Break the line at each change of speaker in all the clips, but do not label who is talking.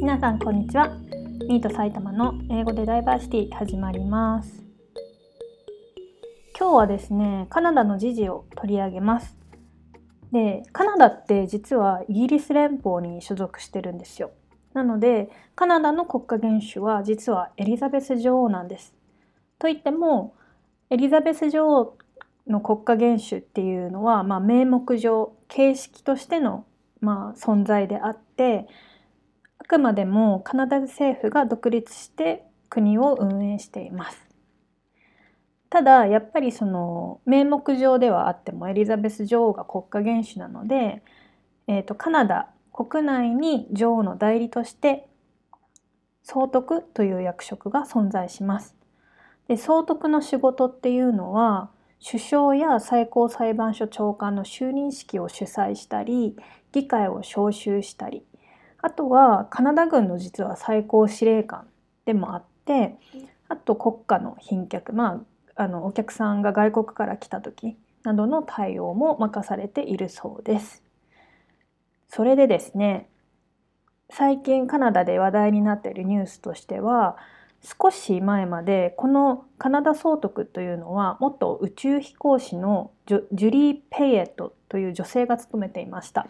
皆さんこんにちは。ミート埼玉の英語でダイバーシティ始まります。今日はですねカナダの時事を取り上げます。でカナダって実はイギリス連邦に所属してるんですよ。なのでカナダの国家元首は実はエリザベス女王なんです。といってもエリザベス女王の国家元首っていうのは、まあ、名目上形式としての、まあ、存在であってくまでもカナダ政府が独立して国を運営しています。ただやっぱりその名目上ではあってもエリザベス女王が国家元首なので、えーと、カナダ国内に女王の代理として総督という役職が存在します。で総督の仕事っていうのは首相や最高裁判所長官の就任式を主催したり議会を招集したりあとはカナダ軍の実は最高司令官でもあってあと国家の賓客まああのお客さんが外国から来た時などの対応も任されているそうです。それでですね最近カナダで話題になっているニュースとしては少し前までこのカナダ総督というのは元宇宙飛行士のジュリー・ペイエットという女性が務めていました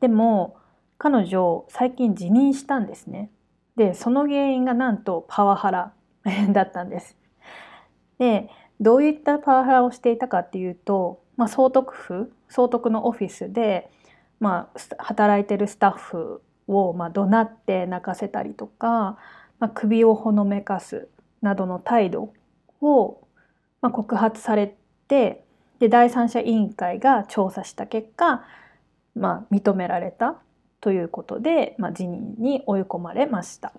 でも彼女最近辞任したんですね。でその原因がなんとパワハラ だったんです。でどういったパワハラをしていたかっていうと、まあ、総督府総督のオフィスで、まあ、働いてるスタッフを、まあ、怒鳴って泣かせたりとかまあ、首をほのめかすなどの態度を、まあ、告発されてで第三者委員会が調査した結果、まあ、認められた。ということで、まあ、辞任に追い込まれました。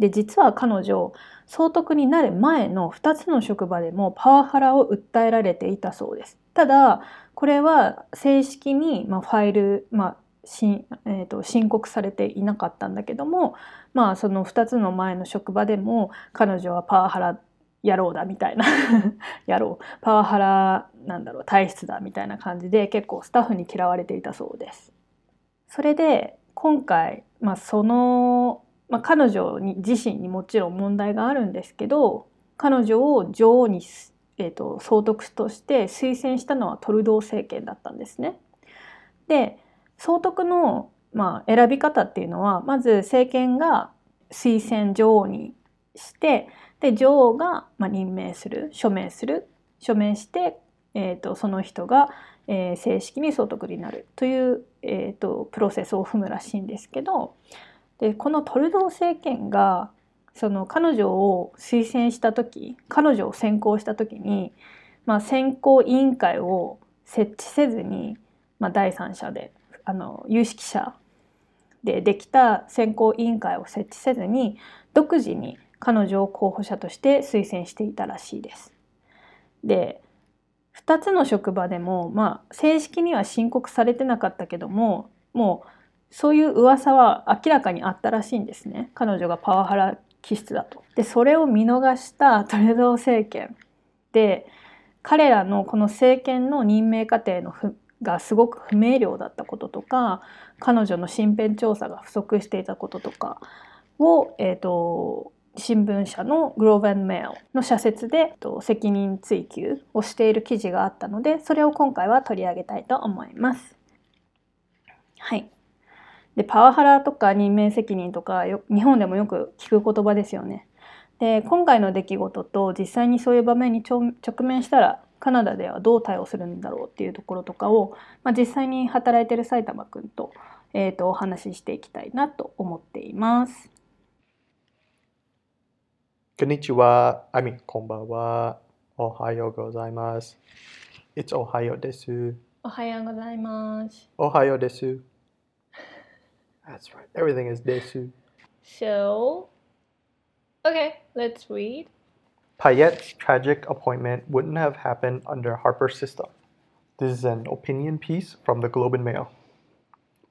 で実は彼女総督になる前の2つの職場でもパワハラを訴えられていたそうです。ただこれは正式に、まあ、ファイル、まあ、し、えーと、申告されていなかったんだけどもまあその2つの前の職場でも彼女はパワハラ野郎だみたいな 野郎パワハラなんだろう体質だみたいな感じで結構スタッフに嫌われていたそうです。それで今回、まあ、その、まあ、彼女に自身にもちろん問題があるんですけど彼女を女王に、えーと総督として推薦したのはトルドー政権だったんですね。で総督の、まあ、選び方っていうのはまず政権が推薦女王にしてで女王が、まあ、任命する署名する署名して、えーと、その人が、えー、正式に総督になるという、えーと、プロセスを踏むらしいんですけどでこのトルドー政権がその彼女を推薦した時彼女を選考した時に、まあ、選考委員会を設置せずに、まあ、第三者であの有識者でできた選考委員会を設置せずに独自に彼女を候補者として推薦していたらしいです。で2つの職場でも、まあ、正式には申告されてなかったけどももうそういう噂は明らかにあったらしいんですね彼女がパワハラ気質だと。でそれを見逃したトレドー政権で彼らのこの政権の任命過程のがすごく不明瞭だったこととか彼女の身辺調査が不足していたこととかを、えーと、新聞社のグローブメールの社説で責任追及をしている記事があったのでそれを今回は取り上げたいと思います。はい、でパワハラとか任命責任とか日本でもよく聞く言葉ですよね。で今回の出来事と実際にそういう場面に直面したらカナダではどう対応するんだろうっていうところとかを、まあ、実際に働いてる埼玉くんと,、えー、とお話ししていきたいなと思っています。
Konnichiwa, I mean konbanwa, ohayo gozaimasu. It's ohayo desu. Ohayo gozaimasu. Ohayo desu. That's right. Everything is desu.
So, okay, let's read.
Payette's tragic appointment wouldn't have happened under Harper's system. This is an opinion piece from the Globe and Mail,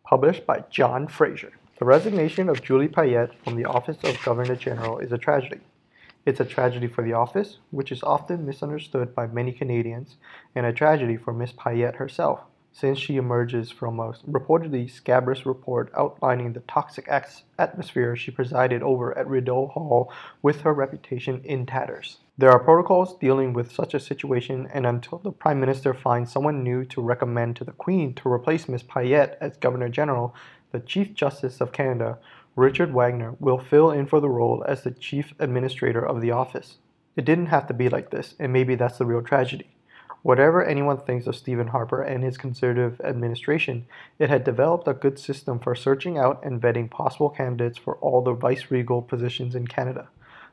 published by John Fraser. The resignation of Julie Payette from the office of Governor General is a tragedy. It's a tragedy for the office, which is often misunderstood by many Canadians, and a tragedy for Miss Payette herself, since she emerges from a reportedly scabrous report outlining the toxic atmosphere she presided over at Rideau Hall with her reputation in tatters. There are protocols dealing with such a situation, and until the Prime Minister finds someone new to recommend to the Queen to replace Miss Payette as Governor General, the Chief Justice of Canada, Richard Wagner, will fill in for the role as the Chief Administrator of the office. It didn't have to be like this, and maybe that's the real tragedy. Whatever anyone thinks of Stephen Harper and his conservative administration, it had developed a good system for searching out and vetting possible candidates for all the vice-regal positions in Canada,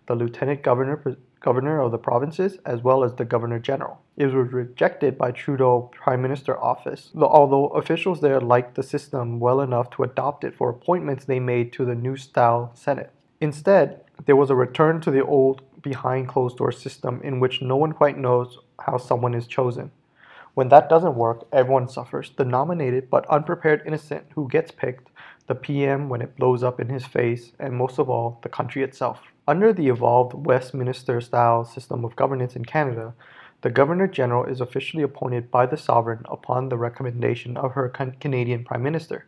the lieutenant governor, governor of the provinces, as well as the governor general. It was rejected by Trudeau Prime Minister office, although officials there liked the system well enough to adopt it for appointments they made to the new style Senate. Instead, there was a return to the old behind closed door system in which no one quite knows how someone is chosen. When that doesn't work, everyone suffers. The nominated but unprepared innocent who gets picked, the PM when it blows up in his face, and most of all, the country itself. Under the evolved Westminster style system of governance in Canada, the Governor General is officially appointed by the Sovereign upon the recommendation of her Canadian Prime Minister.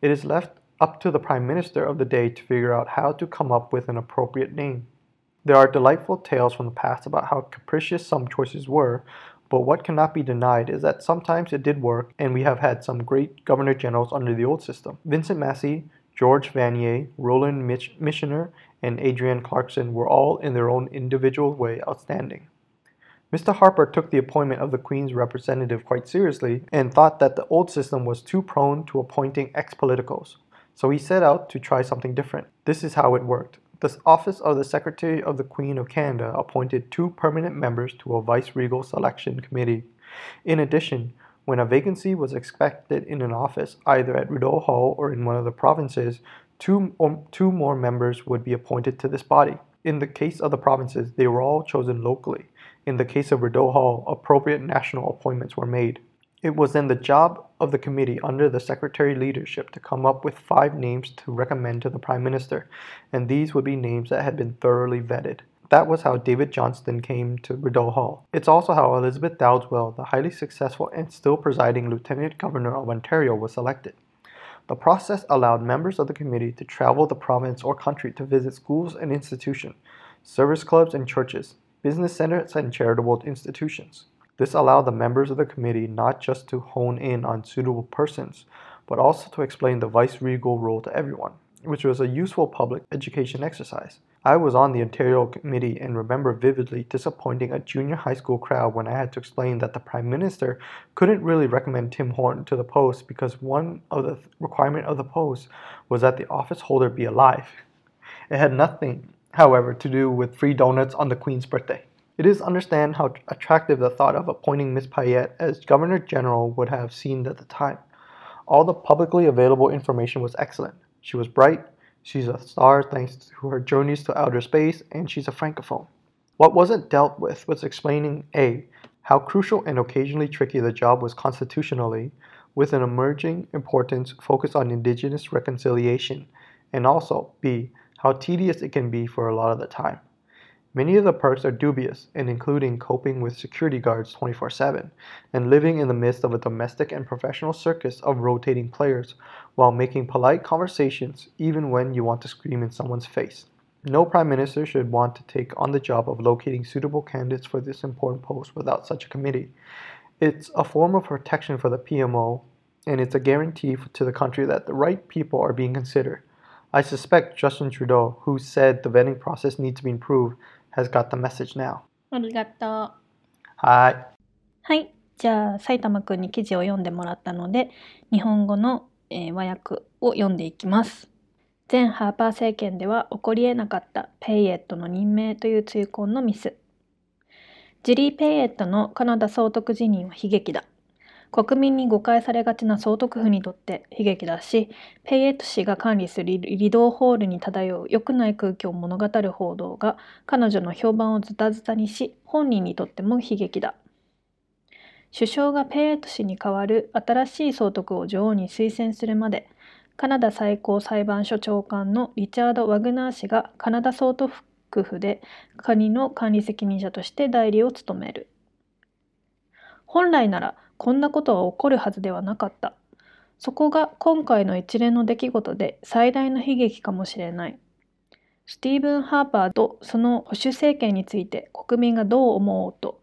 It is left up to the Prime Minister of the day to figure out how to come up with an appropriate name. There are delightful tales from the past about how capricious some choices were, but what cannot be denied is that sometimes it did work, and we have had some great Governor Generals under the old system. Vincent Massey, George Vanier, Roland Mich- Michener, and Adrienne Clarkson were all in their own individual way outstanding. Mr. Harper took the appointment of the Queen's representative quite seriously and thought that the old system was too prone to appointing ex politicos. So he set out to try something different. This is how it worked. The office of the Secretary of the Queen of Canada appointed two permanent members to a vice-regal selection committee. In addition, when a vacancy was expected in an office, either at Rideau Hall or in one of the provinces, two, or two more members would be appointed to this body. In the case of the provinces, they were all chosen locally. In the case of Rideau Hall, appropriate national appointments were made. It was then the job of the committee under the secretary leadership to come up with five names to recommend to the prime minister, and these would be names that had been thoroughly vetted. That was how David Johnston came to Rideau Hall. It's also how Elizabeth Dowdeswell, the highly successful and still presiding Lieutenant Governor of Ontario, was selected. The process allowed members of the committee to travel the province or country to visit schools and institutions, service clubs and churches, business centers and charitable institutions. This allowed the members of the committee not just to hone in on suitable persons, but also to explain the vice-regal role to everyone, which was a useful public education exercise. I was on the Ontario committee and remember vividly disappointing a junior high school crowd when I had to explain that the Prime Minister couldn't really recommend Tim Horton to the post because one of the requirement of the post was that the office holder be alive. It had nothing, however, to do with free donuts on the Queen's birthday. It is understand how attractive the thought of appointing Miss Payette as Governor General would have seemed at the time. All the publicly available information was excellent. She was bright, she's a star thanks to her journeys to outer space, and she's a francophone. What wasn't dealt with was explaining A. How crucial and occasionally tricky the job was constitutionally, with an emerging importance focused on Indigenous reconciliation, and also B. How tedious it can be for a lot of the time. Many of the perks are dubious, and including coping with security guards 24 7 and living in the midst of a domestic and professional circus of rotating players while making polite conversations even when you want to scream in someone's face. No Prime Minister should want to take on the job of locating suitable candidates for this important post without such a committee. It's a form of protection for the PMO, and it's a guarantee to the country that the right people are being considered. I suspect Justin Trudeau, who said the vetting process needs to be improved, has got the message now.
ありがとう。
はい。
はい。じゃあ、埼玉くんに記事を読んでもらったので、日本語の、えー、和訳を読んでいきます。前ハーパー政権では起こり得なかったペイエットの任命という追婚のミス。ジリー・ペイエットのカナダ総督辞任は悲劇だ。国民に誤解されがちな総督府にとって悲劇だし、ペイエット氏が管理するリドホールに漂う良くない空気を物語る報道が彼女の評判をズタズタにし、本人にとっても悲劇だ。首相がペイエット氏に代わる新しい総督を女王に推薦するまで、カナダ最高裁判所長官のリチャード・ワグナー氏がカナダ総督府で国の管理責任者として代理を務める。本来ならこんなことは起こるはずではなかった。そこが今回の一連の出来事で最大の悲劇かもしれない。スティーブン・ハーパーとその保守政権について国民がどう思おうと。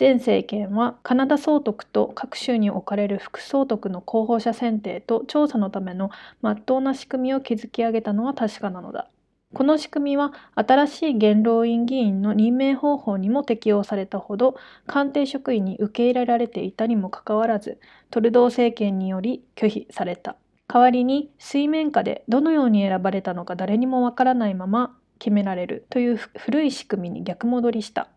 前政権はカナダ総督と各州に置かれる副総督の候補者選定と調査のための真っ当な仕組みを築き上げたのは確かなのだ。この仕組みは新しい元老院議員の任命方法にも適用されたほど官邸職員に受け入れられていたにもかかわらずトルドー政権により拒否された。代わりに水面下でどのように選ばれたのか誰にもわからないまま決められるという古い仕組みに逆戻りした。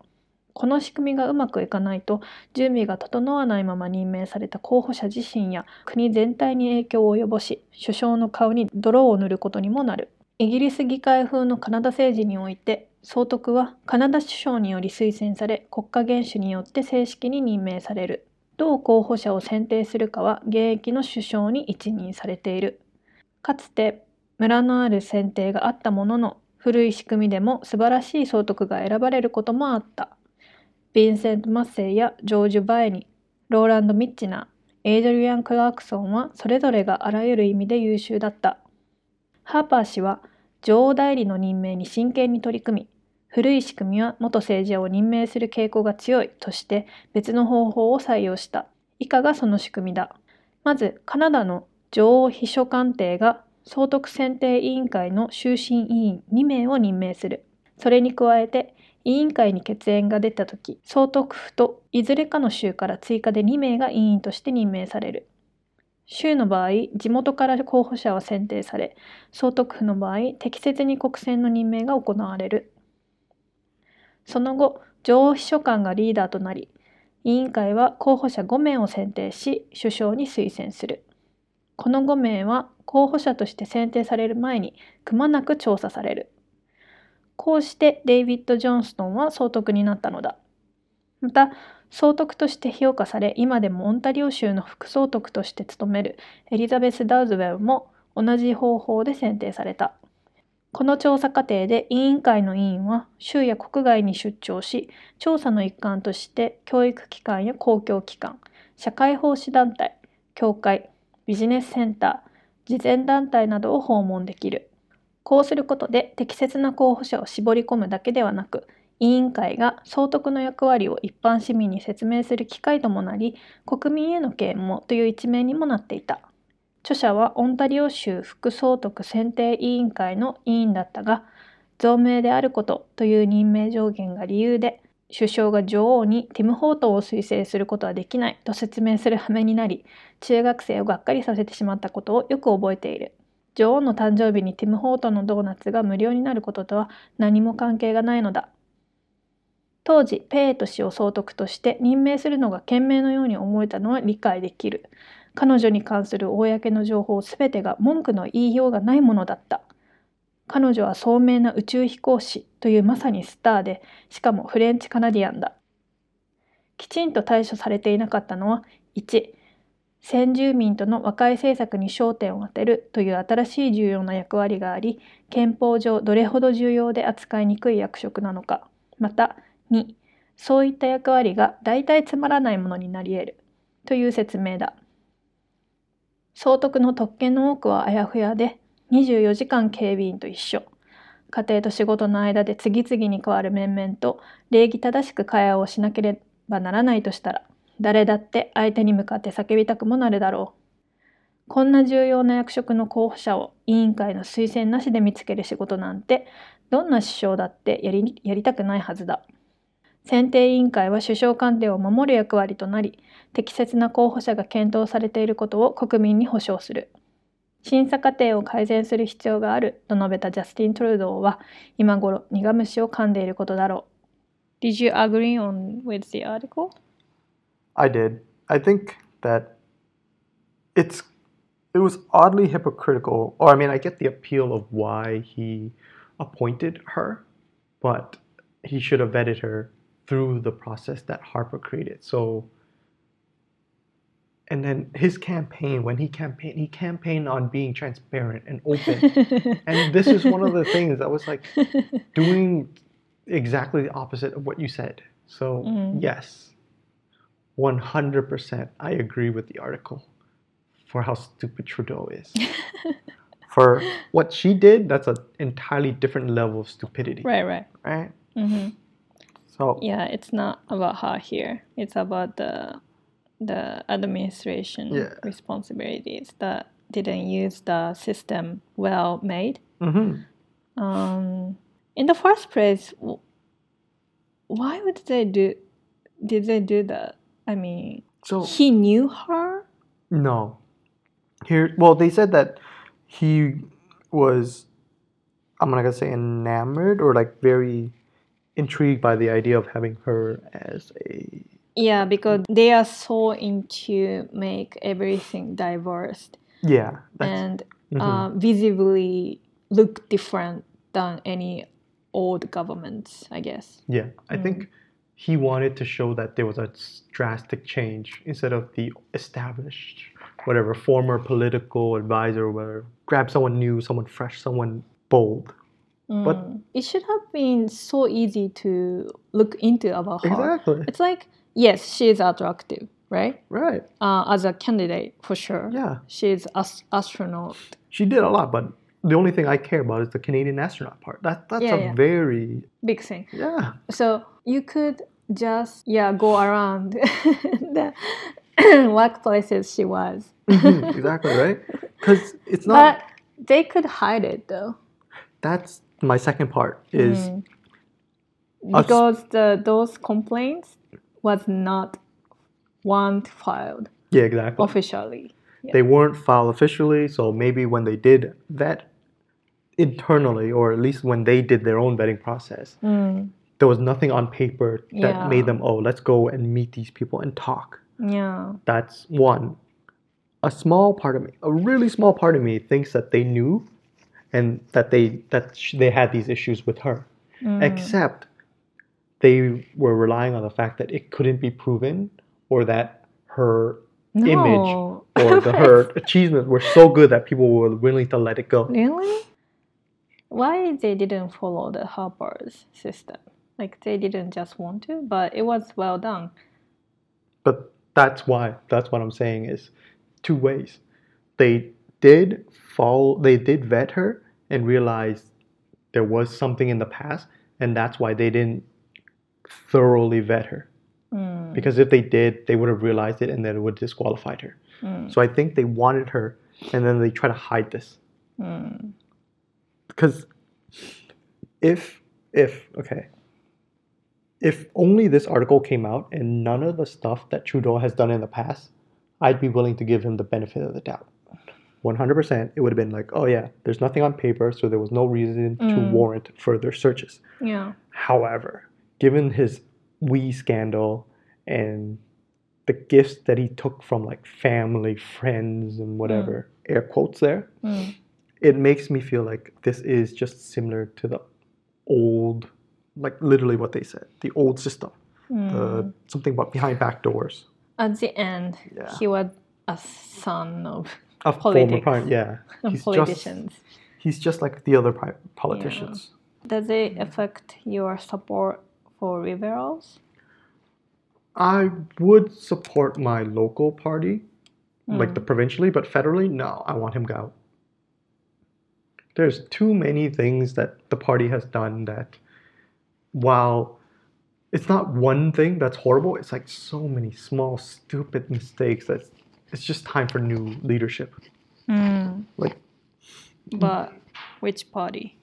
この仕組みがうまくいかないと準備が整わないまま任命された候補者自身や国全体に影響を及ぼし首相の顔に泥を塗ることにもなるイギリス議会風のカナダ政治において総督はカナダ首相により推薦され国家元首によって正式に任命される同候補者を選定するかは現役の首相に一任されている。かつて村のある選定があったものの古い仕組みでも素晴らしい総督が選ばれることもあった。ヴィンセント・マッセイやジョージュ・バエニ、ローランド・ミッチナー、エイドリアン・クラークソンはそれぞれがあらゆる意味で優秀だった。ハーパー氏は女王代理の任命に真剣に取り組み、古い仕組みは元政治家を任命する傾向が強いとして別の方法を採用した。以下がその仕組みだ。まず、カナダの女王秘書官邸が総督選定委員会の終身委員2名を任命する。それに加えて、委員会に血縁が出た時、総督府といずれかの州から追加で2名が委員として任命される。州の場合、地元から候補者は選定され、総督府の場合、適切に国選の任命が行われる。その後、女王秘書官がリーダーとなり、委員会は候補者5名を選定し、首相に推薦する。この5名は候補者として選定される前にくまなく調査される。こうしてデイビッド・ジョンストンは総督になったのだ。また、総督として評価され、今でもオンタリオ州の副総督として務めるエリザベス・ダウズウェルも同じ方法で選定された。この調査過程で委員会の委員は州や国外に出張し、調査の一環として教育機関や公共機関、社会奉仕団体、教会、ビジネスセンター、慈善団体などを訪問できる。こうすることで適切な候補者を絞り込むだけではなく、委員会が総督の役割を一般市民に説明する機会ともなり、国民への啓蒙という一面にもなっていた。著者はオンタリオ州副総督選定委員会の委員だったが、増命であることという任命上限が理由で、首相が女王にティム・ホートを推薦することはできないと説明する羽目になり、中学生をがっかりさせてしまったことをよく覚えている。女王の誕生日にティム・ホートのドーナツが無料になることとは何も関係がないのだ。当時、ペート氏を総督として任命するのが賢明のように思えたのは理解できる。彼女に関する公の情報すべてが文句の言いようがないものだった。彼女は聡明な宇宙飛行士というまさにスターで、しかもフレンチカナディアンだ。きちんと対処されていなかったのは、1、先住民との和解政策に焦点を当てるという新しい重要な役割があり、憲法上どれほど重要で扱いにくい役職なのか。また、2、そういった役割が大体つまらないものになり得るという説明だ。総督の特権の多くはあやふやで、24時間警備員と一緒。家庭と仕事の間で次々に変わる面々と礼儀正しく会話をしなければならないとしたら、誰だって相手に向かって叫びたくもなるだろう。こんな重要な役職の候補者を委員会の推薦なしで見つける仕事なんて、どんな首相だってやりやりたくないはずだ。選定委員会は首相官邸を守る役割となり、適切な候補者が検討されていることを国民に保証する。審査過程を改善する必要があると述べたジャスティン・トルドーは今頃苦虫を噛んでいることだろう。Did you agree on with the article?
I did. I think that it's it was oddly hypocritical. Or I mean, I get the appeal of why he appointed her, but he should have vetted her through the process that Harper created. So, and then his campaign, when he campaigned, he campaigned on being transparent and open. and this is one of the things that was like doing exactly the opposite of what you said. So, mm. yes, 100% I agree with the article for how stupid Trudeau is. for what she did, that's an entirely different level of stupidity,
Right, right.
right?
hmm
So,
Yeah, it's not about her here. It's about the the administration
Yeah.
responsibilities that didn't use the system well made.
mhm.
Um, in the first place, why would they do? Did they do that? I mean,
so
he knew her.
No. Here, well, they said that he was, I'm not gonna say enamored or like very intrigued by the idea of having her as a.
Yeah, because they are so into make everything diverse
Yeah.
And
mhm.
uh, visibly look different than any old governments, I guess.
yeah. I think he wanted to show that there was a drastic change instead of the established, whatever, former political advisor or whatever. Grab someone new, someone fresh, someone bold. But-
Mm. it should have been so easy to look into about her.
Exactly.
It's like yes, she is attractive, right?
Right.
Uh, as a candidate for sure.
Yeah.
She's as astronaut.
She did a lot, but the only thing I care about is the Canadian astronaut part. That that's
Yeah,
a
yeah.
very
Big thing.
yeah.
So you could just yeah go around the workplaces she was.
Mhm, exactly right. Because it's not.
But they could hide it though.
that's my second part is
Mm. Because the those complaints was not one filed
yeah exactly.
officially.
They weren't filed officially, so maybe when they did vet internally, or at least when they did their own vetting process,
Mm.
there was nothing on paper that
Yeah.
made them oh let's go and meet these people and talk.
Yeah.
That's one. A small part of me, a really small part of me, thinks that they knew, and that they that sh- they had these issues with her.
Mm.
Except they were relying on the fact that it couldn't be proven, or that her image or the, her achievements were so good that people were willing to let it go.
Really? Why they didn't follow the Harper's system? Like they didn't just want to, but it was well done.
But that's why. That's what I'm saying is two ways. They did follow. They did vet her and realized there was something in the past, and that's why they didn't thoroughly vet her.
Mm.
Because if they did, they would have realized it, and then it would have disqualified her.
Mm.
So I think they wanted her, and then they try to hide this.
Mm.
because if if okay if only this article came out and none of the stuff that Trudeau has done in the past, I'd be willing to give him the benefit of the doubt. 100%, it would have been like, oh yeah, there's nothing on paper, so there was no reason to
Mm.
warrant further searches.
Yeah.
However, given his Wii scandal and the gifts that he took from like family, friends, and whatever, air quotes there,
Mm.
it makes me feel like this is just similar to the old, like literally what they said, the old system,
Mm.
the something about behind back doors.
At the end,
Yeah.
he was a son of,
Former
Politics.
prime, yeah,
of
he's just
politicians.
he's just like the other pri- politicians.
Does it affect your support for liberals?
I would support my local party, like
Mm.
the provincially, but federally, no, I want him out. There's too many things that the party has done that, while it's not one thing that's horrible, it's like so many small, stupid mistakes that it's just time for new leadership.
Mm.
Like,
But which party?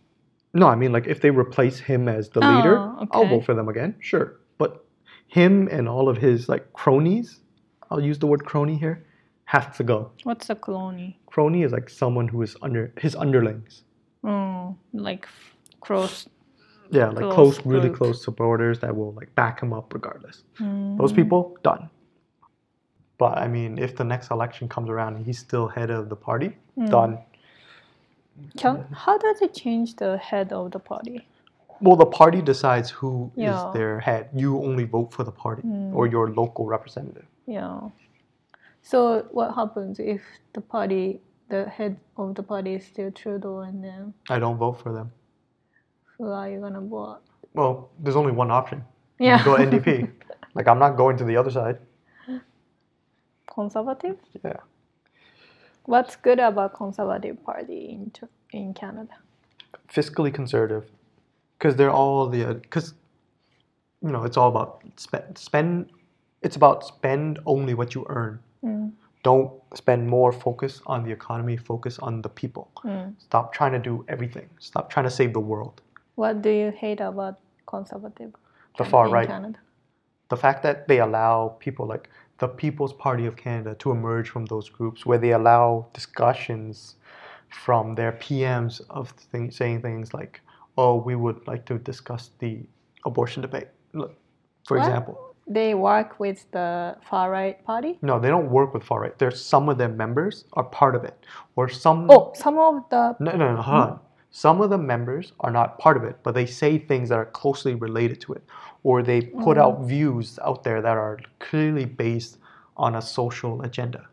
no, I mean, like if they replace him as the
Oh,
leader, I'll vote for them again, sure. But him and all of his like cronies, I'll use the word crony here, have to go.
What's a crony?
crony is like someone who is under his underlings.
Oh, like close.
Yeah, like
Close
close, really
group.
close supporters that will like back him up regardless.
Mm.
Those people done. But I mean, if the next election comes around and he's still head of the party,
Mm.
done.
Can, how does it change the head of the party?
Well, the party decides who is
Yeah.
their head. You only vote for the party
Mm.
or your local representative.
Yeah. So what happens if the party, the head of the party is still Trudeau, and then
I don't vote for them.
who are you gonna vote?
Well, there's only one option.
Yeah.
Go NDP. like I'm not going to the other side.
Conservative?
Yeah.
What's good about conservative party in in Canada?
Fiscally conservative, because they're all the because you know it's all about spend spend. It's about spend only what you earn.
Mm.
Don't spend more. Focus on the economy. Focus on the people.
Mm.
Stop trying to do everything. Stop trying to save the world.
What do you hate about conservative?
The far
in
right.
Canada?
the fact that they allow people like the People's Party of Canada to emerge from those groups, where they allow discussions from their PMs of thing, saying things like, "Oh, we would like to discuss the abortion debate," Look, for
What?
example.
They work with the far right party.
No, they don't work with far right. There's some of their members are part of it, or some.
Oh, some of the
No, no, no, hold on. Some of the members are not part of it, but they say things that are closely related to it, or they put out mm. views out there that are clearly based on a social agenda.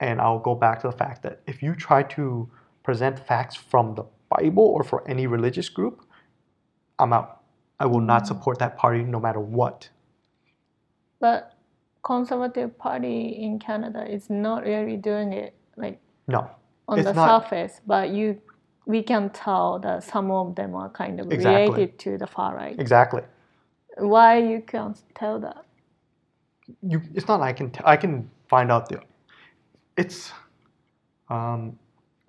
And I'll go back to the fact that if you try to present facts from the Bible or for any religious group, I'm out. I will not mm. support that party no matter what.
but conservative party in Canada is not really doing it like
No,
on the
not-
surface, but you we can tell that some of them are kind of
Exactly.
related to the far right.
exactly.
Why you can't tell that?
you it's not like I can t- I can find out the it's um,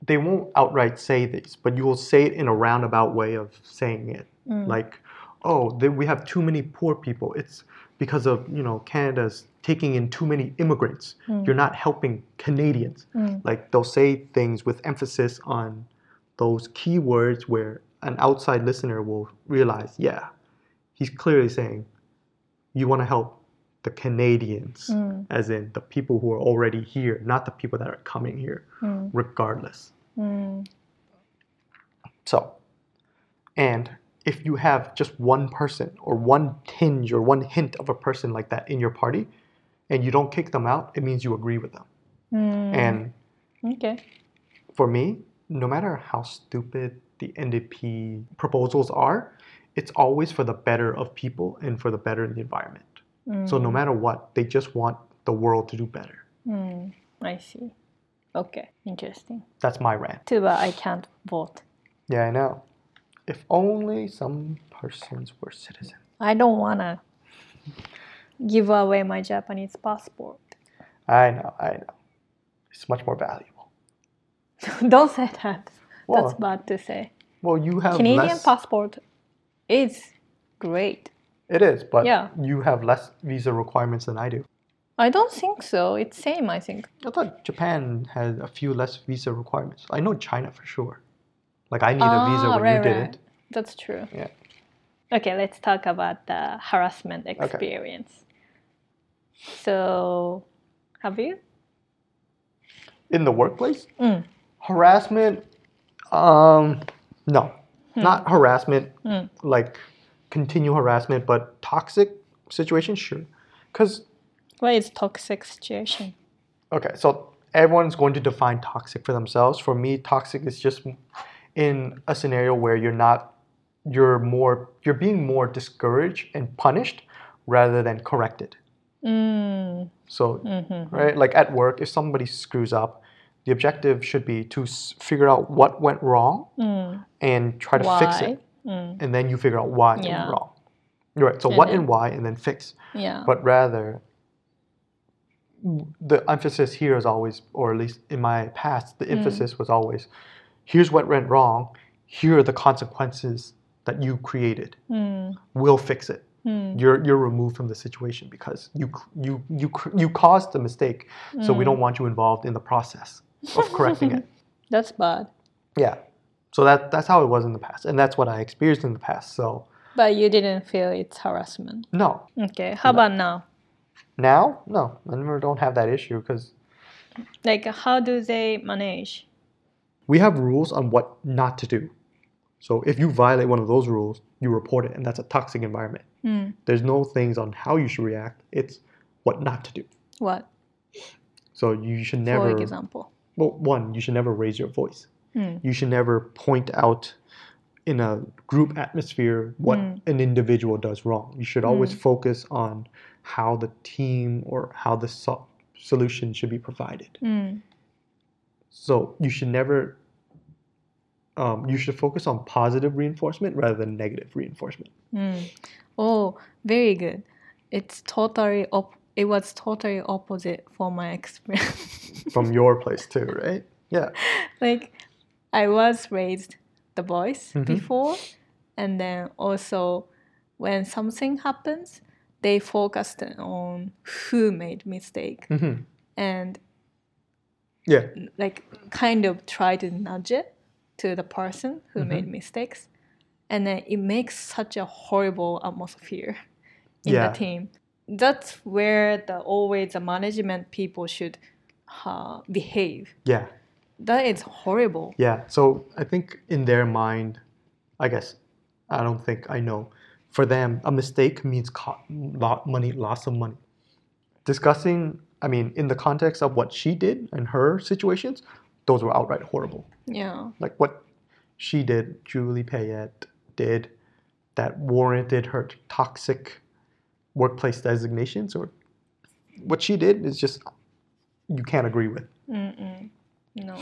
they won't outright say this, but you will say it in a roundabout way of saying it. Mm. Like, oh, th- we have too many poor people. It's because of you know Canada's taking in too many immigrants. Mm. You're not helping Canadians. Mm. Like they'll say things with emphasis on those key words where an outside listener will realize, yeah, he's clearly saying you want to help the Canadians, mm. as in the people who are already here, not the people that are coming here, mm. regardless. Mm. So, and if you have just one person or one tinge or one hint of a person like that in your party and you don't kick them out, it means you agree with them. And
Okay.
for me, no matter how stupid the NDP proposals are, it's always for the better of people and for the better of the environment. So no mm. matter what, they just want the world to do better.
Mm, I see. Okay, interesting.
That's my rant.
Too bad I can't vote.
Yeah, I know. If only some persons were citizens.
I don't wanna give away my Japanese passport.
I know, I know. It's much more valuable.
don't say that.
Well,
That's bad to say.
well, you have
Canadian
less.
passport is great.
it is, but
Yeah.
you have less visa requirements than I do.
I don't think so. It's same, I think.
I thought Japan had a few less visa requirements. I know China for sure. Like I need a visa
Ah,
when
right,
you didn't.
That's true.
Yeah.
Okay, let's talk about the harassment experience. Okay. So, have you?
In the workplace,
Mm.
Harassment. Um, no,
Hmm.
not harassment. Like continue harassment, but toxic situation, sure. Because
What is toxic situation?
okay, so everyone's going to define toxic for themselves. For me, toxic is just in a scenario where you're not, you're more, you're being more discouraged and punished rather than corrected.
Mm,
So, right, like at work, if somebody screws up, the objective should be to s- figure out what went wrong and try to fix
Why?
it. And then you figure out why it went wrong. Right, so
And
what
then-
and why, and then fix.
yeah.
But rather, the emphasis here is always, or at least in my past, the
Mm.
emphasis was always here's what went wrong, here are the consequences that you created.
Mm.
We'll fix it. You're you're removed from the situation because you you you you caused the mistake, so
Mm.
we don't want you involved in the process of correcting it.
That's bad.
Yeah, so that that's how it was in the past, and that's what I experienced in the past. So
But you didn't feel it's harassment.
no,
Okay, how about now?
now no, I never don't have that issue because
Like, how do they manage?
we have rules on what not to do. So if you violate one of those rules, you report it, and that's a toxic environment.
Mm.
There's no things on how you should react. It's what not to do.
What,
So you should never.
for example?
well, one, you should never raise your voice.
Mm.
You should never point out in a group atmosphere what
mm.
an individual does wrong. You should always mm. focus on how the team or how the so- solution should be provided.
Hmm.
So you should never. Um, you should focus on positive reinforcement rather than negative reinforcement.
Hmm. Oh, very good. It's totally op- it was totally opposite for my experience.
From your place too, right? Yeah.
like I was raised the voice
Mhm.
before and then also when something happens they focused on who made mistake
hmm
and
Yeah.
like kind of try to nudge it to the person who
Mhm.
made mistakes and then it makes such a horrible atmosphere in
Yeah.
the team that's where the always the management people should uh, behave
Yeah.
that is horrible
Yeah. So I think in their mind, I guess, I don't think I know. For them, a mistake means co- lot money, loss of money. Discussing, I mean, in the context of what she did and her situations, those were outright horrible.
yeah
Like what she did, Julie Payette did, that warranted her toxic workplace designations, or what she did is just you can't agree with.
Mm-mm. No.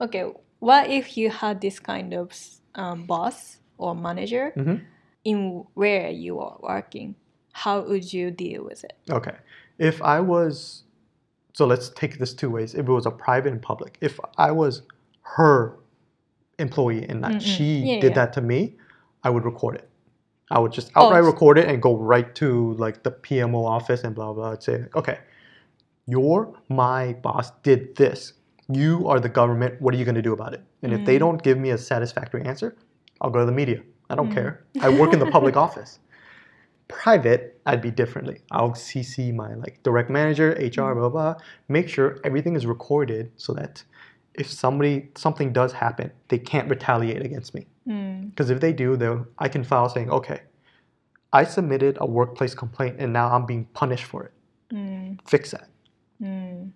Okay. What if you had this kind of um, boss or manager
Mhm.
in where you are working? How would you deal with it?
Okay. If I was, so let's take this two ways. If it was a private and public, if I was her employee and
Mm-mm.
she
Yeah,
did
yeah.
that to me, I would record it. I would just outright
Oh.
record it and go right to like the PMO office and blah blah. I'd say, okay, your my boss did this. You are the government. What are you going to do about it? And if
Mm.
they don't give me a satisfactory answer, I'll go to the media. I don't care. I work in the public office private, I'd be differently. I'll CC my like direct manager, HR, blah, blah blah. Make sure everything is recorded so that if somebody something does happen, they can't retaliate against me.
Mm.
Because if they do, they'll I can file saying, okay, I submitted a workplace complaint and now I'm being punished for it.
Mm.
Fix that.
Mm.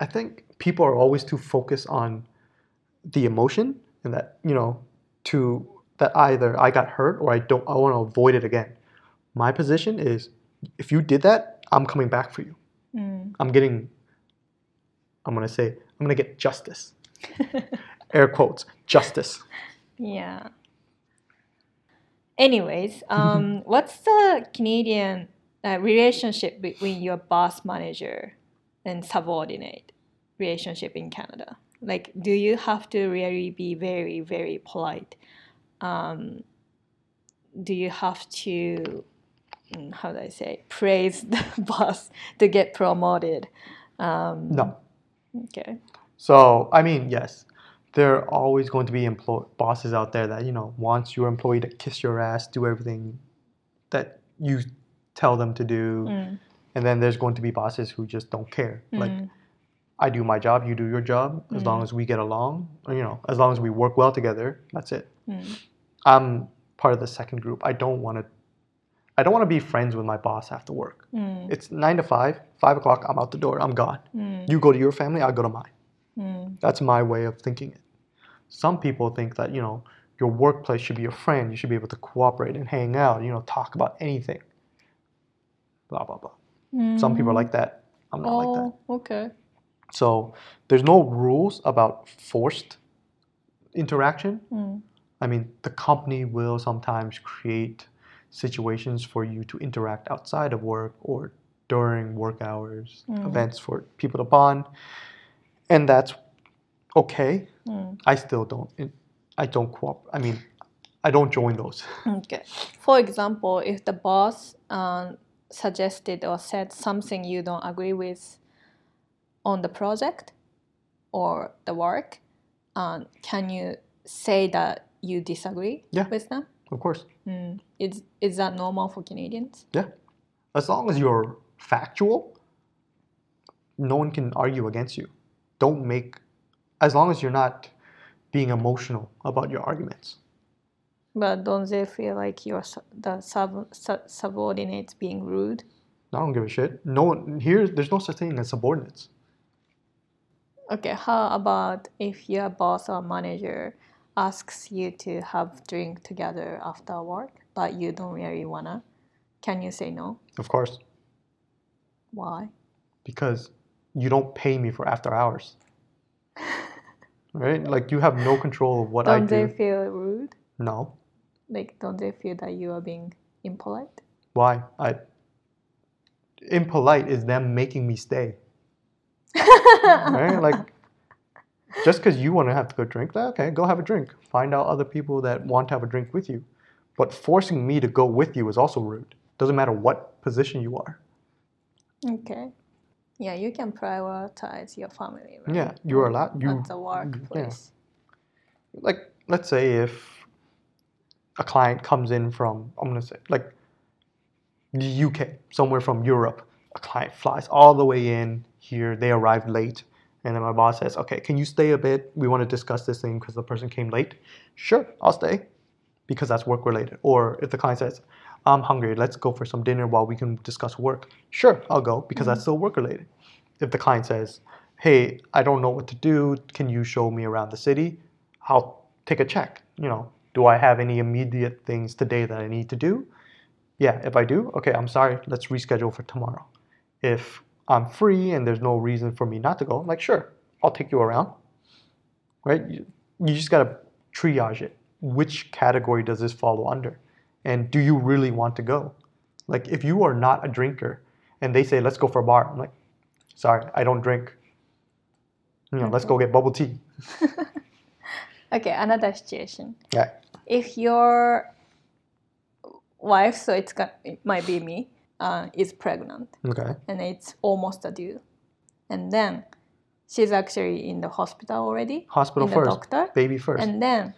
I think people are always too focused on the emotion and that, you know, to that either I got hurt or I don't I want to avoid it again. My position is if you did that, I'm coming back for you.
Mm.
I'm getting I'm gonna say I'm gonna get justice. Air quotes, justice.
Yeah. Anyways, um, what's the Canadian uh, relationship between your boss manager and subordinate relationship in Canada? Like, do you have to really be very, very polite? Um, do you have to, mm, how do I say, praise the boss to get promoted? Um,
No.
Okay.
So I mean, yes, there are always going to be employ- bosses out there that you know wants your employee to kiss your ass, do everything that you tell them to do,
Mm,
and then there's going to be bosses who just don't care. Like
mm,
I do my job, you do your job. As long as we get along, or, you know, as long as we work well together, that's it.
mm,
I'm part of the second group. I don't want to. I don't want to be friends with my boss after work.
mm,
It's nine to five. Five o'clock, I'm out the door. I'm gone.
mm,
You go to your family. I go to mine.
mm,
That's my way of thinking it. Some people think that, you know, your workplace should be your friend. You should be able to cooperate and hang out, you know, talk about anything. Blah, blah, blah. Some people are like that. I'm not like that.
Oh, okay.
So there's no rules about forced interaction.
Mm,
I mean, the company will sometimes create situations for you to interact outside of work or during work hours,
Mm.
events for people to bond. And that's okay.
mm.
I still don't. I don't cooperate. I mean, I don't join those.
Okay. For example, if the boss um, suggested or said something you don't agree with on the project or the work, um, can you say that you disagree
Yeah.
with them?
Of course.
Mm. Is is that normal for Canadians?
Yeah. As long as you're factual, no one can argue against you. Don't make, as long as you're not being emotional about your arguments.
But don't they feel like you're the sub, su- subordinates being rude?
I don't give a shit. No one here. There's no such thing as subordinates.
Okay, how about if your boss or manager asks you to have drink together after work, but you don't really wanna? Can you say no?
Of course,
Why?
because you don't pay me for after hours. right? Like you have no control of what I do.
Don't they feel rude?
No.
Like, don't they feel that you are being impolite?
Why? I impolite is them making me stay. right? Like just because you want to have to go drink, okay, go have a drink. Find out other people that want to have a drink with you. But forcing me to go with you is also rude. Doesn't matter what position you are.
Okay. Yeah, you can prioritize your family, right?
Yeah, you're allowed. You
At the workplace.
like let's say if a client comes in from I'm gonna say like the UK, somewhere from Europe, a client flies all the way in here, they arrive late, and then my boss says, Okay, can you stay a bit? We want to discuss this thing because the person came late. Sure, I'll stay. Because that's work related. Or if the client says, I'm hungry, let's go for some dinner while we can discuss work. Sure, I'll go because that's mm-hmm. still work related. If the client says, Hey, I don't know what to do, can you show me around the city? I'll take a check. You know, do I have any immediate things today that I need to do? Yeah, if I do, okay, I'm sorry, let's reschedule for tomorrow. If I'm free and there's no reason for me not to go, I'm like, sure, I'll take you around. Right? You, you just gotta triage it. Which category does this fall under? And do you really want to go? Like, if you are not a drinker and they say, let's go for a bar, I'm like, sorry, I don't drink. You know, let's go get bubble tea.
Okay, another situation.
Yeah.
If your wife, so it's got, it might be me, uh, is pregnant
Okay.
and it's almost a due, and then she's actually in the hospital already,
Hospital first.
doctor,
Baby first.
and then,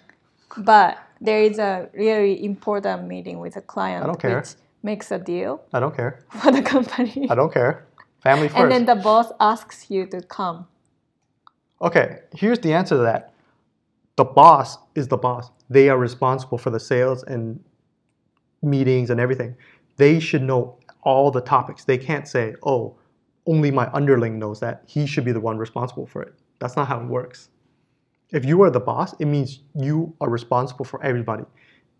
but there is a really important meeting with a client,
I don't care.
which makes a deal
I don't care.
for the company,
I don't care. Family first.
and then the boss asks you to come.
Okay, here's the answer to that. The boss is the boss. They are responsible for the sales and meetings and everything. They should know all the topics. They can't say, oh, only my underling knows that. He should be the one responsible for it. That's not how it works. If you are the boss, it means you are responsible for everybody.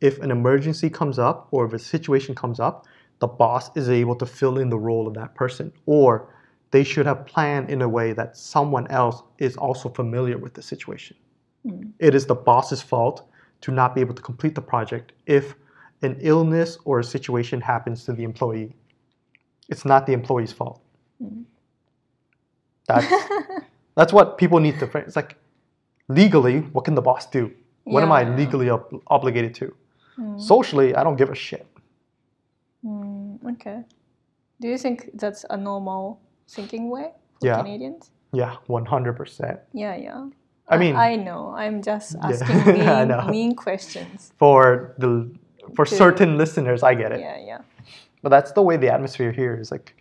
If an emergency comes up or if a situation comes up, the boss is able to fill in the role of that person. Or they should have planned in a way that someone else is also familiar with the situation. Hmm. It is the boss's fault to not be able to complete the project if an illness or a situation happens to the employee. It's not the employee's fault. Hmm. That's, that's what people need to. It's like legally, what can the boss do? What am I legally ob- obligated to? Socially, I don't give a shit.
Mm, okay. Do you think that's a normal thinking way for
Yeah.
Canadians?
Yeah, 100%.
Yeah, yeah.
I mean,
I know. I'm just asking
I
mean, mean questions.
for the for
To-
certain listeners, I get it.
Yeah, yeah.
But that's the way the atmosphere here is like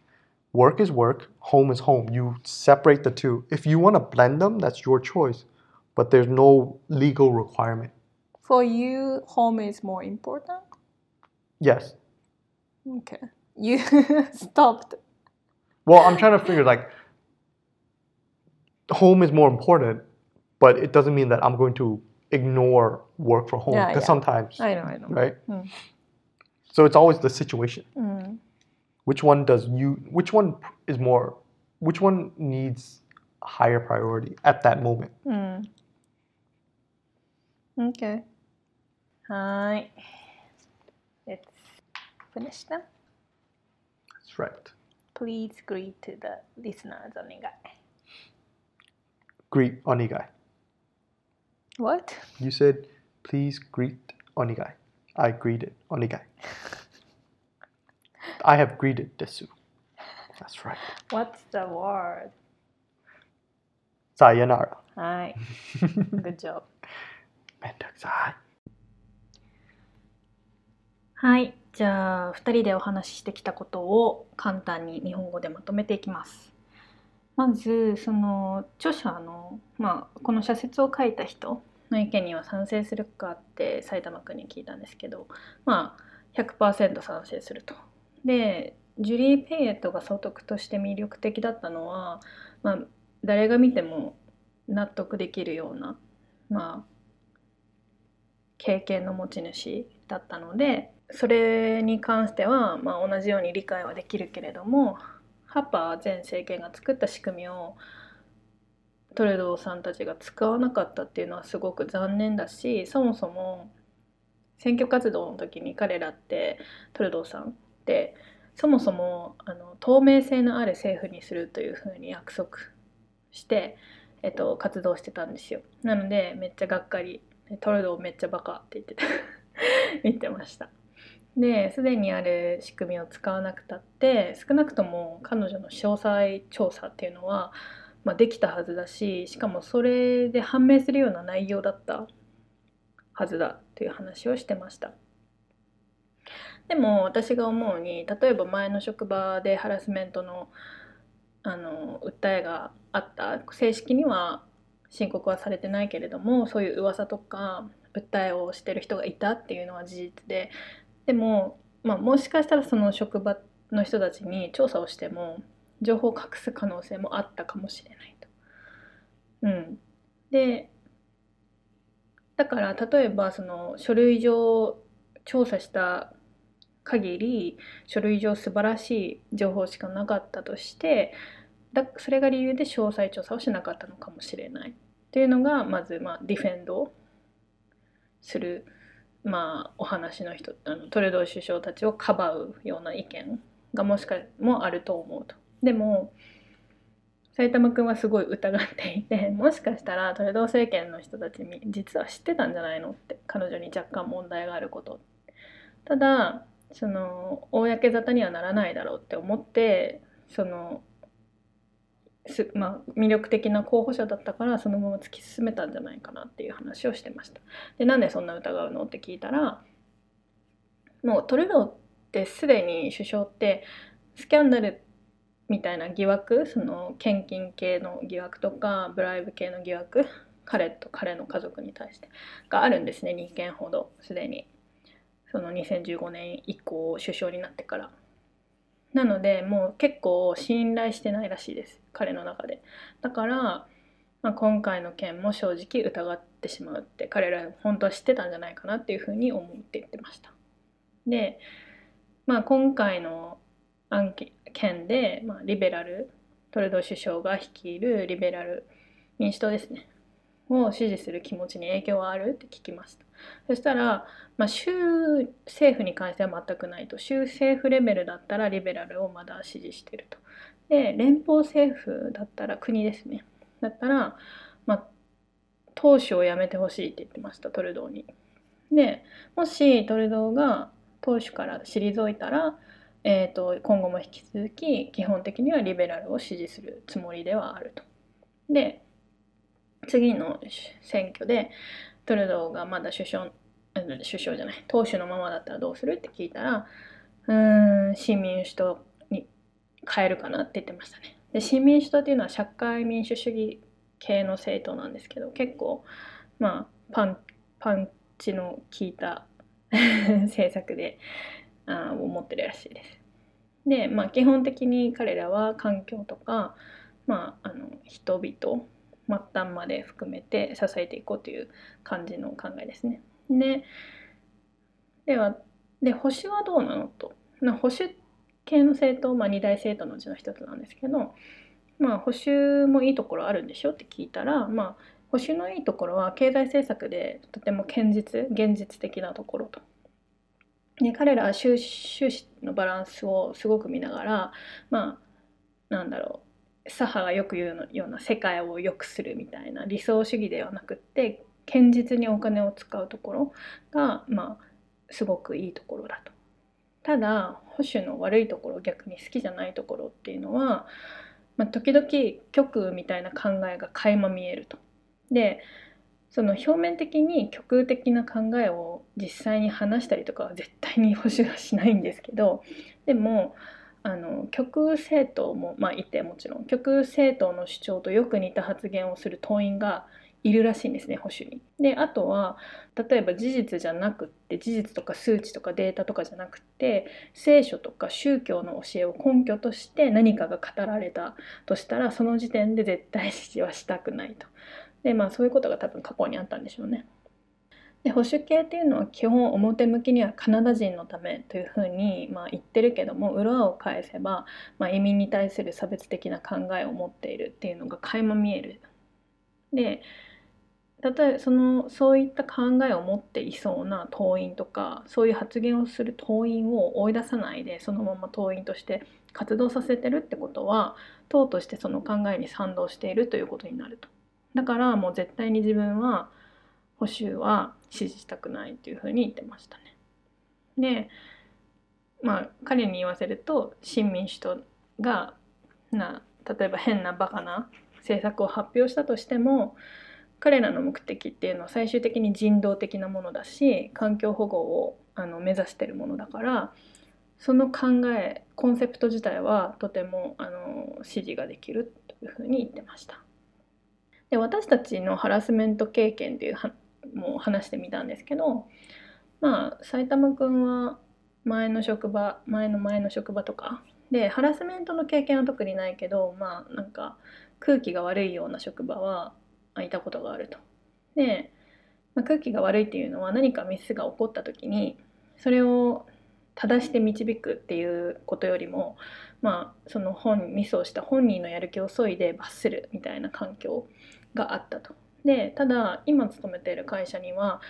work is work, home is home. You separate the two. If you want to blend them, that's your choice. But there's no legal requirement.
For you, home is more important.
Yes.
Okay. You stopped.
Well, I'm trying to figure like home is more important, but it doesn't mean that I'm going to ignore work for home
Yeah,
because
yeah.
sometimes,
I know, I know.
right?
Mm.
So it's always the situation.
Mm.
Which one does you which one is more which one needs higher priority at that moment?
Mm. Okay. Hi. Let's finish them.
That's right.
Please greet to the listeners お願い。
Greet Onigai.
What?
You said, please greet Onigai. I greeted Onigai. I have greeted Desu. That's right.
What's the word?
Sayonara.
はい。Good job.
めんどくさい。
はい。じゃあ、2人でお話ししてきたことを簡単に日本語でまとめていきます。まず、その著者の、まあ、この社説を書いた人の意見には賛成するかって埼玉君に聞いたんですけど、まあ、100%賛成すると。で、ジュリー・ペイエットが総督として魅力的だったのは、まあ、誰が見ても納得できるような、まあ、経験の持ち主だったのでそれに関しては、まあ、同じように理解はできるけれどもハッパー前政権が作った仕組みをトレドーさんたちが使わなかったっていうのはすごく残念だしそもそも選挙活動の時に彼らってトレドーさんってそもそもあの透明性のある政府にするというふうに約束して、えっと、活動してたんですよ。なのでめっちゃがっかりトレドーめっちゃバカって言ってた言ってましたですでにある仕組みを使わなくたって少なくとも彼女の詳細調査っていうのは、まあ、できたはずだししかもそれで判明するような内容だったはずだという話をしてました。でも私が思うに例えば前の職場でハラスメントのあの訴えがあった正式には申告はされてないけれどもそういう噂とか訴えをしてる人がいたっていうのは事実ででも、まあ、もしかしたらその職場の人たちに調査をしても情報を隠す可能性もあったかもしれないと。うん、でだから例えばその書類上調査した限り書類上素晴らしい情報しかなかったとしてだそれが理由で詳細調査をしなかったのかもしれないっていうのがまずまあディフェンドするまあお話の人あのトレドー首相たちをかばうような意見がもしかもあると思うと。でも埼玉くんはすごい疑っていて もしかしたらトレドー政権の人たちに実は知ってたんじゃないのって彼女に若干問題があることただその公沙汰にはならないだろうって思ってそのす、まあ、魅力的な候補者だったからそのまま突き進めたんじゃないかなっていう話をしてました。でなんでそんな疑うのって聞いたらもうトレドーってすでに首相ってスキャンダルみたいな疑惑その献金系の疑惑とかブライブ系の疑惑彼と彼の家族に対してがあるんですね2件ほどすでに。その2015年以降首相になってから。なのでもう結構信頼してないらしいです。彼の中で。だから、まあ、今回の件も正直疑ってしまうって彼ら本当は知ってたんじゃないかなっていうふうに思って言ってました。でまあ今回の案件で、まあ、リベラルトレドー首相が率いるリベラル民主党ですね。を支持する気持ちに影響はあるって聞きました。そしたら、まあ、州政府に関しては全くないと。州政府レベルだったらリベラルをまだ支持してると。で連邦政府だったら国ですね。だったら、まあ、党首を辞めてほしいって言ってましたトルドーに。でもしトルドーが党首から退いたらえーと、今後も引き続き基本的にはリベラルを支持するつもりではあると。で次の選挙でトルドーがまだ首相首相じゃない党首のままだったらどうするって聞いたらうーん新民主党に変えるかなって言ってましたね。で新民主党っていうのは社会民主主義系の政党なんですけど結構まあパンパンチの効いた 政策であを持ってるらしいです。で、まあ、基本的に彼らは環境とか、まあ、あの人々末端まで含めて支えていこうという感じの考えですね。でではで保守はどうなのと保守系の政党、まあ、二大政党のうちの一つなんですけど、まあ、保守もいいところあるんでしょって聞いたら、まあ、保守のいいところは経済政策でとても堅実現実的なところと。で彼らは収収支のバランスをすごく見ながらまあなんだろう左派がよく言うような世界を良くするみたいな理想主義ではなくって堅実にお金を使うところがまあすごくいいところだと。ただ保守の悪いところ逆に好きじゃないところっていうのは、まあ、時々極右みたいな考えが垣間見えると。でその表面的に極右的な考えを実際に話したりとかは絶対に保守はしないんですけどでもあの極右政党も、まあ、いてもちろん極右政党の主張とよく似た発言をする党員がいるらしいんですね保守に。であとは例えば事実じゃなくって事実とか数値とかデータとかじゃなくって聖書とか宗教の教えを根拠として何かが語られたとしたらその時点で絶対支持はしたくないと。でまあそういうことが多分過去にあったんでしょうね。で保守系っていうのは基本表向きにはカナダ人のためというふうに、まあ、言ってるけども裏を返せば、まあ、移民に対する差別的な考えを持っているっていうのが垣間見える。で例えばそのそういった考えを持っていそうな党員とかそういう発言をする党員を追い出さないでそのまま党員として活動させてるってことは党としてその考えに賛同しているということになると。だからもう絶対に自分は保守は支持したくないっていうふうに言ってましたね。でまあ彼に言わせると新民主党がな例えば変なバカな政策を発表したとしても彼らの目的っていうのは最終的に人道的なものだし環境保護をあの目指してるものだからその考えコンセプト自体はとてもあの支持ができるというふうに言ってました。で私たちのハラスメント経験っていうも話してみたんですけどまあ埼玉くんは前の職場前の前の職場とかでハラスメントの経験は特にないけどまあなんか空気が悪いような職場はいたことがあると。で、まあ、空気が悪いっていうのは何かミスが起こった時にそれを正して導くっていうことよりもまあその本ミスをした本人のやる気を削いで罰するみたいな環境があったと。でただ今勤めている会社には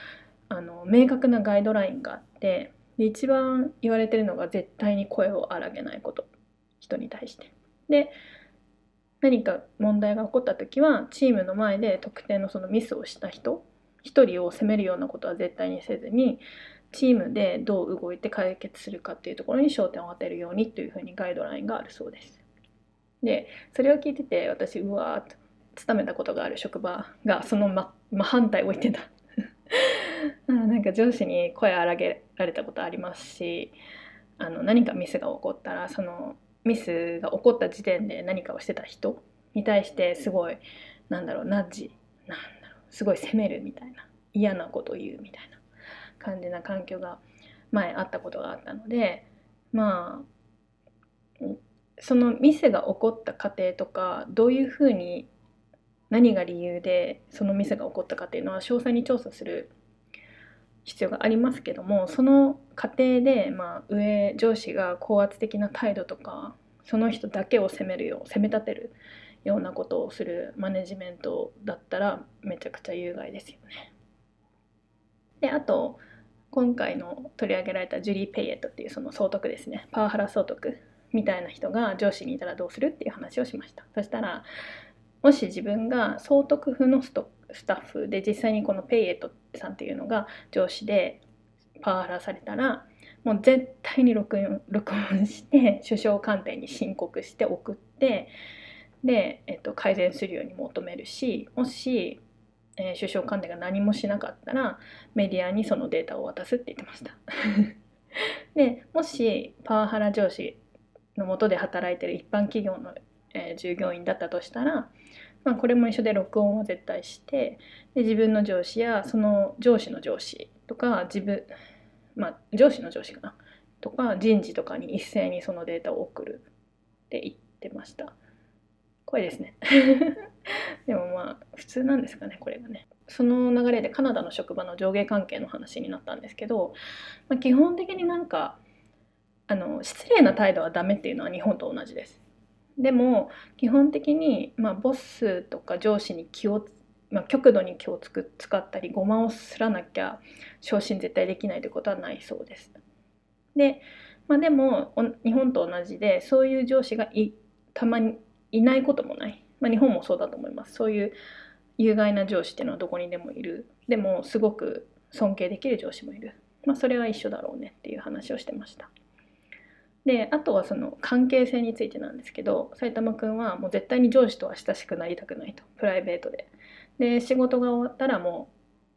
あの明確なガイドラインがあってで一番言われてるのが絶対に声を荒げないこと人に対して。で何か問題が起こった時はチームの前で特定のそのミスをした人1人を責めるようなことは絶対にせずにチームでどう動いて解決するかっていうところに焦点を当てるようにというふうにガイドラインがあるそうです。でそれを聞いてて私うわーっと勤めたことがある職場がその真、真反対を言ってた。なんか上司に声荒げられたことありますしあの何かミスが起こったらそのミスが起こった時点で何かをしてた人に対してすごいなんだろうナッジなんだろうすごい責めるみたいな嫌なことを言うみたいな感じな環境が前あったことがあったのでまあそのミスが起こった過程とかどういうふうに何が理由でそのミスが起こったかっていうのは詳細に調査する必要がありますけどもその過程で、まあ、上上司が高圧的な態度とかその人だけを責めるよう責め立てるようなことをするマネジメントだったらめちゃくちゃ有害ですよね。であと今回の取り上げられたジュリー・ペイエットっていうその総督ですねパワハラ総督みたいな人が上司にいたらどうするっていう話をしましたそしたらもし自分が総督府のストスタッフで実際にこのペイエットさんっていうのが上司でパワハラされたらもう絶対に録音 録音して首相官邸に申告して送ってで、えっと、改善するように求めるしもし、えー、首相官邸が何もしなかったらメディアにそのデータを渡すって言ってました。でもしパワハラ上司のもとで働いてる一般企業のえー、従業員だったとしたら、まあ、これも一緒で録音を絶対してで自分の上司やその上司の上司とか自分、まあ、上司の上司かなとか人事とかに一斉にそのデータを送るって言ってました。怖いですね。でもまあ普通なんですかねこれがね。その流れでカナダの職場の上下関係の話になったんですけど、まあ、基本的になんかあの失礼な態度はダメっていうのは日本と同じです。でも基本的に、まあ、ボスとか上司に気を、まあ、極度に気をつく使ったりごまをすらなきゃ昇進絶対できないということはないそうです。で,、まあ、でも日本と同じでそういう上司がたまにいないこともない、まあ、日本もそうだと思いますそういう有害な上司っていうのはどこにでもいるでもすごく尊敬できる上司もいる、まあ、それは一緒だろうねっていう話をしてました。であとはその関係性についてなんですけど埼玉くんはもう絶対に上司とは親しくなりたくないとプライベートで。で仕事が終わったらも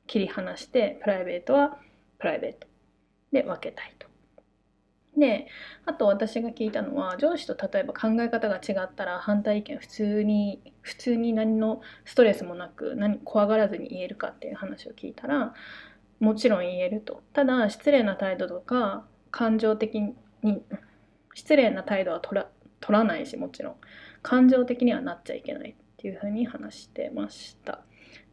う切り離してプライベートはプライベートで分けたいと。であと私が聞いたのは上司と例えば考え方が違ったら反対意見普通に普通に何のストレスもなく何怖がらずに言えるかっていう話を聞いたらもちろん言えるとただ失礼な態度とか感情的に失礼な態度は取ら取らないしもちろん。感情的にはなっちゃいけないっていうふうに話してました。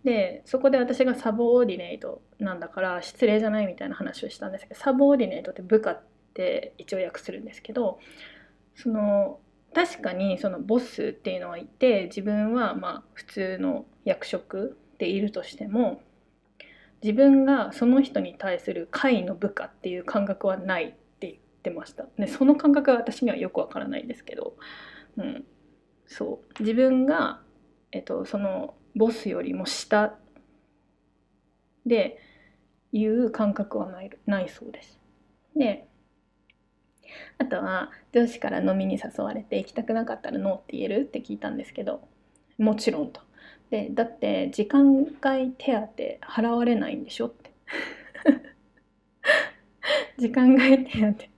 でそこで私がサボーディネートなんだから失礼じゃないみたいな話をしたんですけどサボーディネートって部下って一応訳するんですけどその確かにそのボスっていうのはいて自分はまあ普通の役職でいるとしても自分がその人に対する会の部下っていう感覚はない。ってました。でその感覚は私にはよくわからないんですけど、うん、そう。自分が、えっと、そのボスよりも下でいう感覚はないないそうです。であとは上司から飲みに誘われて行きたくなかったらノーって言えるって聞いたんですけど。もちろんと。でだって時間外手当払われないんでしょって。時間外手当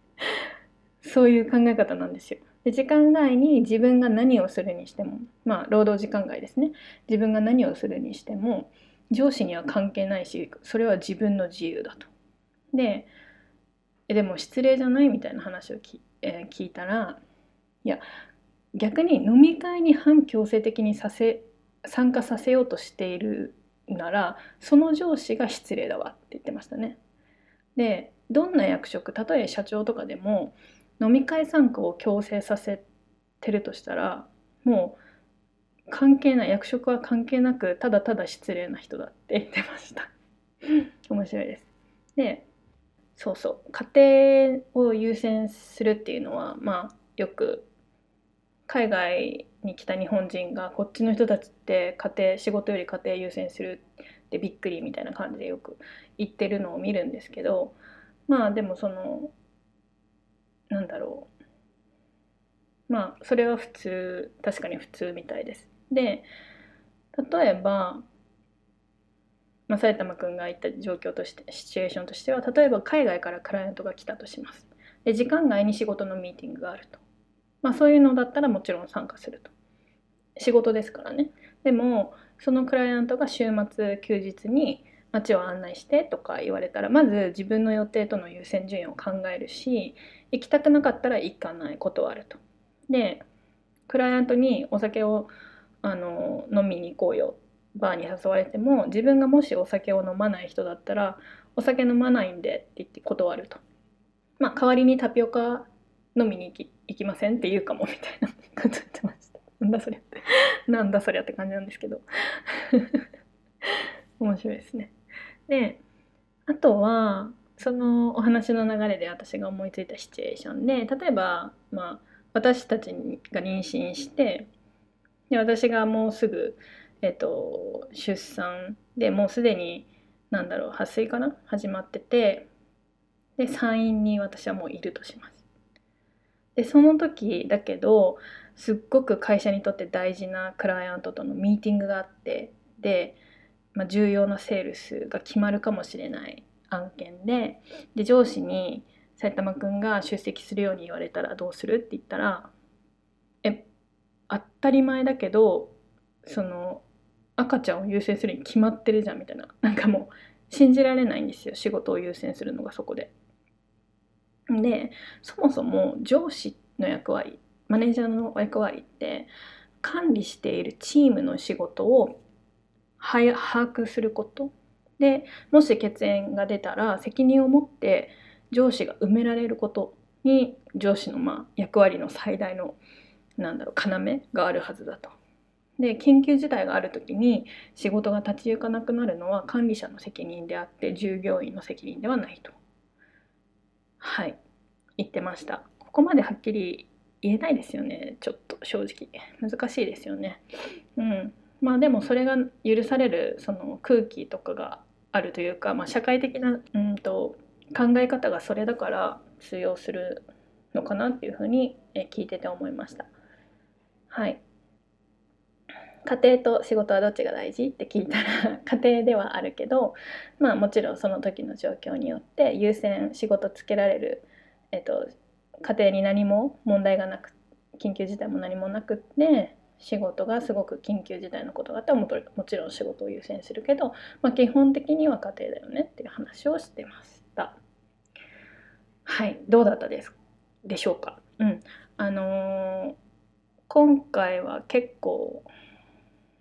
そういう考え方なんですよ。で時間外に自分が何をするにしてもまあ労働時間外ですね自分が何をするにしても上司には関係ないしそれは自分の自由だと。でえでも失礼じゃないみたいな話をき、えー、聞いたらいや逆に飲み会に反強制的にさせ参加させようとしているならその上司が失礼だわって言ってましたね。でどんな役職例え社長とかでも飲み会参加を強制させてるとしたらもう関係ない役職は関係なくただただ失礼な人だって言ってました。面白いです。でそうそう。家庭を優先するっていうのはまあよく海外に来た日本人がこっちの人たちって家庭仕事より家庭優先するってびっくりみたいな感じでよく言ってるのを見るんですけどまあでもそのなんだろうまあそれは普通確かに普通みたいです。で例えば、まあ、埼玉くんが言った状況としてシチュエーションとしては例えば海外からクライアントが来たとします。で時間外に仕事のミーティングがあると。まあそういうのだったらもちろん参加すると。仕事ですからね。でもそのクライアントが週末休日に街を案内してとか言われたらまず自分の予定との優先順位を考えるし行きたくなかったら行かない断ると。でクライアントにお酒をあの飲みに行こうよバーに誘われても自分がもしお酒を飲まない人だったらお酒飲まないんでって言って断ると。まあ代わりにタピオカ飲みに行き行きませんって言うかもみたいなこと言ってました。なんだそりゃって。なんだそりゃって感じなんですけど。面白いですね。で、あとは、そのお話の流れで私が思いついたシチュエーションで例えば、まあ、私たちが妊娠してで私がもうすぐ、えっと、出産でもうすでに何だろう発生かな始まっててで産院に私はもういるとします。でその時だけどすっごく会社にとって大事なクライアントとのミーティングがあってで、まあ、重要なセールスが決まるかもしれない案件でで上司に埼玉くんが出席するように言われたらどうするって言ったらえ当たり前だけどその赤ちゃんを優先するに決まってるじゃんみたいななんかもう信じられないんですよ仕事を優先するのがそこで。でそもそも上司の役割マネージャーの役割って管理しているチームの仕事を把握することでもし血縁が出たら責任を持って上司が埋められることに上司のまあ役割の最大のなんだろう要があるはずだと。で緊急事態がある時に仕事が立ち行かなくなるのは管理者の責任であって従業員の責任ではないと。はい言ってました。ここまではっきり言えないですよねちょっと正直難しいですよね。うんまあでもそれが許されるその空気とかがあるというか、まあ、社会的なうんと考え方がそれだから通用するのかなっていうふうに聞いてて思いました。はい。家庭と仕事はどっちが大事って聞いたら 家庭ではあるけどまあもちろんその時の状況によって優先仕事つけられる、えっと、家庭に何も問題がなく緊急事態も何もなくって仕事がすごく緊急事態のことがあったらもちろん仕事を優先するけど、まあ、基本的には家庭だよねっていう話をしてました。はいどうだったですでしょうか？うんあのー、今回は結構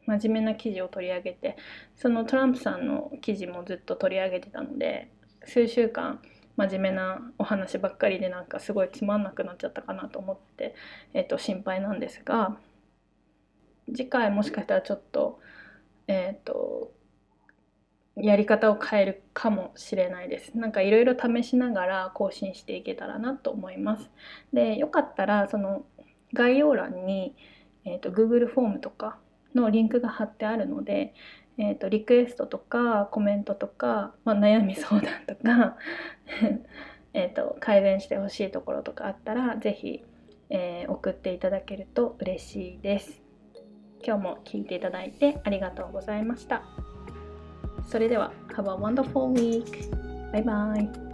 真面目な記事を取り上げてそのトランプさんの記事もずっと取り上げてたので数週間真面目なお話ばっかりでなんかすごいつまんなくなっちゃったかなと思って、えー、と心配なんですが次回もしかしたらちょっとえっ、ー、とやり方を変えるかもしれないです。なんかいろいろ試しながら更新していけたらなと思います。で、よかったらその概要欄に、えーと、Google フォームとかのリンクが貼ってあるので、えーと、リクエストとかコメントとか、まあ、悩み相談とか えと改善してほしいところとかあったら是非、えー、送っていただけると嬉しいです。今日も聞いていただいてありがとうございました。それでは Have a wonderful week! バイバイ